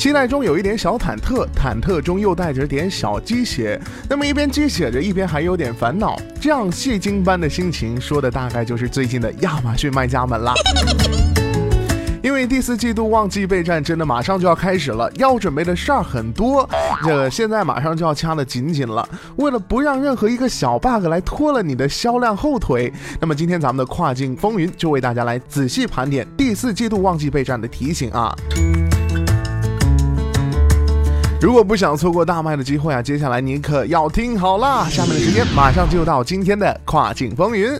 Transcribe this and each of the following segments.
期待中有一点小忐忑，忐忑中又带着点小鸡血。那么一边鸡血着，一边还有点烦恼，这样戏精般的心情，说的大概就是最近的亚马逊卖家们啦。因为第四季度旺季备战真的马上就要开始了，要准备的事儿很多，这现在马上就要掐得紧紧了。为了不让任何一个小 bug 来拖了你的销量后腿，那么今天咱们的跨境风云就为大家来仔细盘点第四季度旺季备战的提醒啊。如果不想错过大卖的机会啊，接下来你可要听好啦！下面的时间马上就到今天的跨境风云。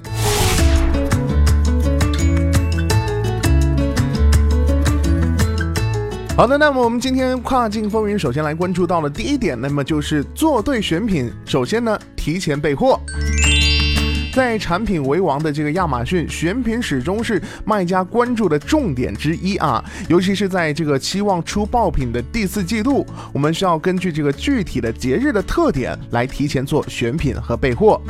好的，那么我们今天跨境风云首先来关注到了第一点，那么就是做对选品。首先呢，提前备货。在产品为王的这个亚马逊，选品始终是卖家关注的重点之一啊！尤其是在这个期望出爆品的第四季度，我们需要根据这个具体的节日的特点来提前做选品和备货。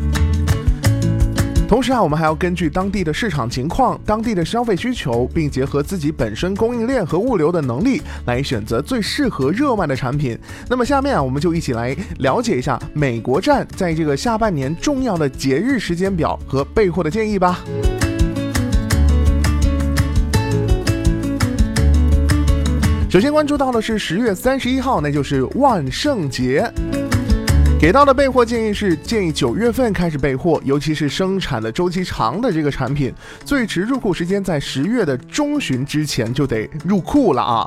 同时啊，我们还要根据当地的市场情况、当地的消费需求，并结合自己本身供应链和物流的能力，来选择最适合热卖的产品。那么下面啊，我们就一起来了解一下美国站在这个下半年重要的节日时间表和备货的建议吧。首先关注到的是十月三十一号，那就是万圣节。给到的备货建议是，建议九月份开始备货，尤其是生产的周期长的这个产品，最迟入库时间在十月的中旬之前就得入库了啊。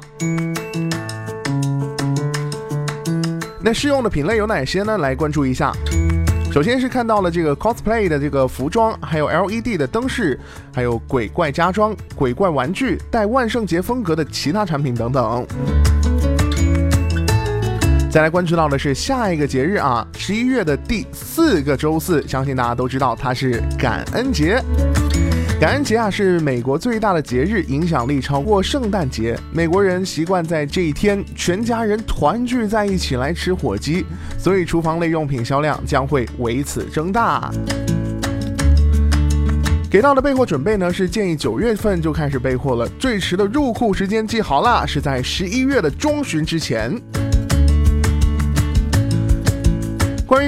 那适用的品类有哪些呢？来关注一下。首先是看到了这个 cosplay 的这个服装，还有 LED 的灯饰，还有鬼怪家装、鬼怪玩具，带万圣节风格的其他产品等等。再来关注到的是下一个节日啊，十一月的第四个周四，相信大家都知道它是感恩节。感恩节啊是美国最大的节日，影响力超过圣诞节。美国人习惯在这一天全家人团聚在一起来吃火鸡，所以厨房类用品销量将会为此增大。给到的备货准备呢是建议九月份就开始备货了，最迟的入库时间记好了，是在十一月的中旬之前。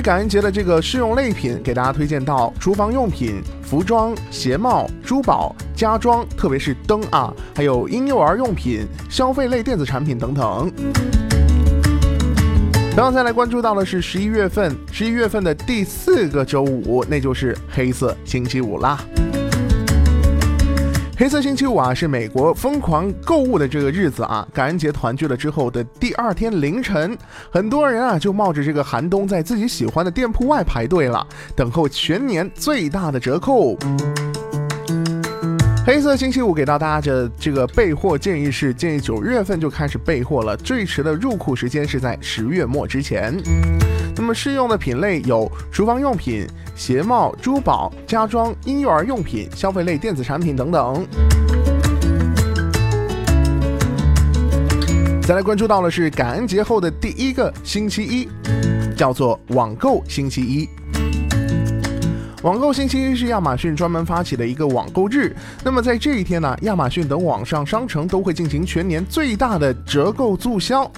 感恩节的这个适用类品，给大家推荐到厨房用品、服装、鞋帽、珠宝、家装，特别是灯啊，还有婴幼儿用品、消费类电子产品等等。然后再来关注到的是十一月份，十一月份的第四个周五，那就是黑色星期五啦。黑色星期五啊，是美国疯狂购物的这个日子啊！感恩节团聚了之后的第二天凌晨，很多人啊就冒着这个寒冬，在自己喜欢的店铺外排队了，等候全年最大的折扣。黑色星期五给到大家的这个备货建议是，建议九月份就开始备货了，最迟的入库时间是在十月末之前。那么适用的品类有厨房用品、鞋帽、珠宝、家装、婴幼儿用品、消费类电子产品等等。再来关注到的是感恩节后的第一个星期一，叫做网购星期一。网购星期一是亚马逊专门发起的一个网购日。那么在这一天呢，亚马逊等网上商城都会进行全年最大的折扣促销。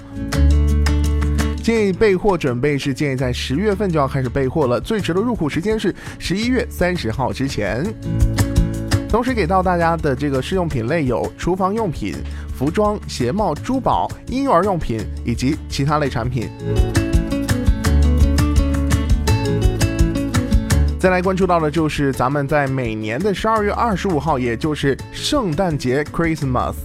建议备货准备是建议在十月份就要开始备货了，最迟的入库时间是十一月三十号之前。同时给到大家的这个试用品类有厨房用品、服装、鞋帽、珠宝、婴幼儿用品以及其他类产品。再来关注到的就是咱们在每年的十二月二十五号，也就是圣诞节 Christmas。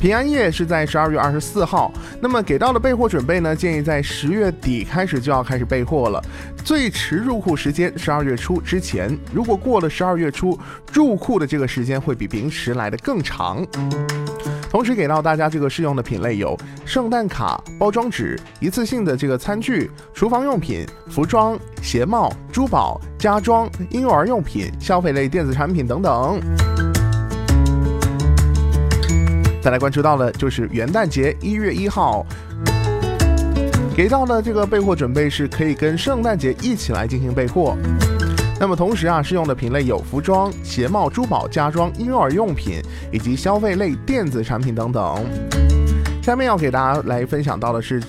平安夜是在十二月二十四号。那么给到的备货准备呢，建议在十月底开始就要开始备货了，最迟入库时间十二月初之前。如果过了十二月初，入库的这个时间会比平时来的更长。同时给到大家这个适用的品类有圣诞卡、包装纸、一次性的这个餐具、厨房用品、服装、鞋帽、珠宝、家装、婴幼儿用品、消费类电子产品等等。再来关注到的就是元旦节一月一号，给到的这个备货准备是可以跟圣诞节一起来进行备货。那么同时啊，适用的品类有服装、鞋帽、珠宝、家装、婴幼儿用品以及消费类电子产品等等。下面要给大家来分享到的是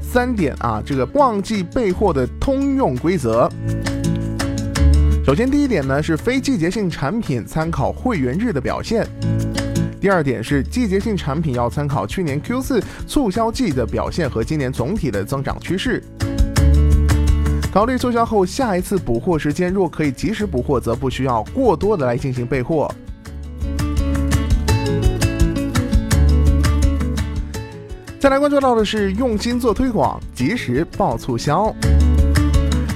三点啊，这个旺季备货的通用规则。首先，第一点呢是非季节性产品参考会员日的表现；第二点是季节性产品要参考去年 Q 四促销季的表现和今年总体的增长趋势。考虑促销后下一次补货时间，若可以及时补货，则不需要过多的来进行备货。再来关注到的是用心做推广，及时报促销。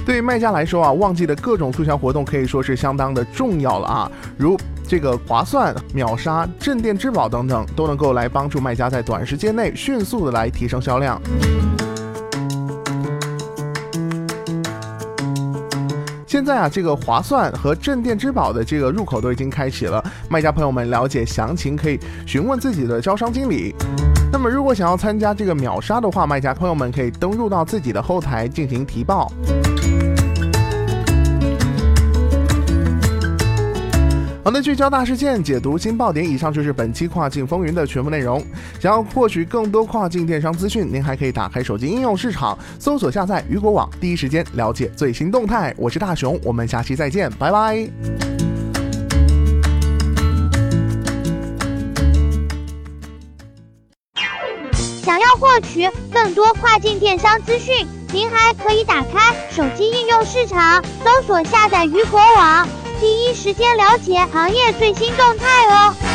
对卖家来说啊，旺季的各种促销活动可以说是相当的重要了啊，如这个划算、秒杀、镇店之宝等等，都能够来帮助卖家在短时间内迅速的来提升销量。现在啊，这个划算和镇店之宝的这个入口都已经开启了，卖家朋友们了解详情可以询问自己的招商经理。那么如果想要参加这个秒杀的话，卖家朋友们可以登录到自己的后台进行提报。好的，聚焦大事件，解读新爆点。以上就是本期跨境风云的全部内容。想要获取更多跨境电商资讯，您还可以打开手机应用市场，搜索下载雨果网，第一时间了解最新动态。我是大熊，我们下期再见，拜拜。想要获取更多跨境电商资讯，您还可以打开手机应用市场，搜索下载雨果网。第一时间了解行业最新动态哦。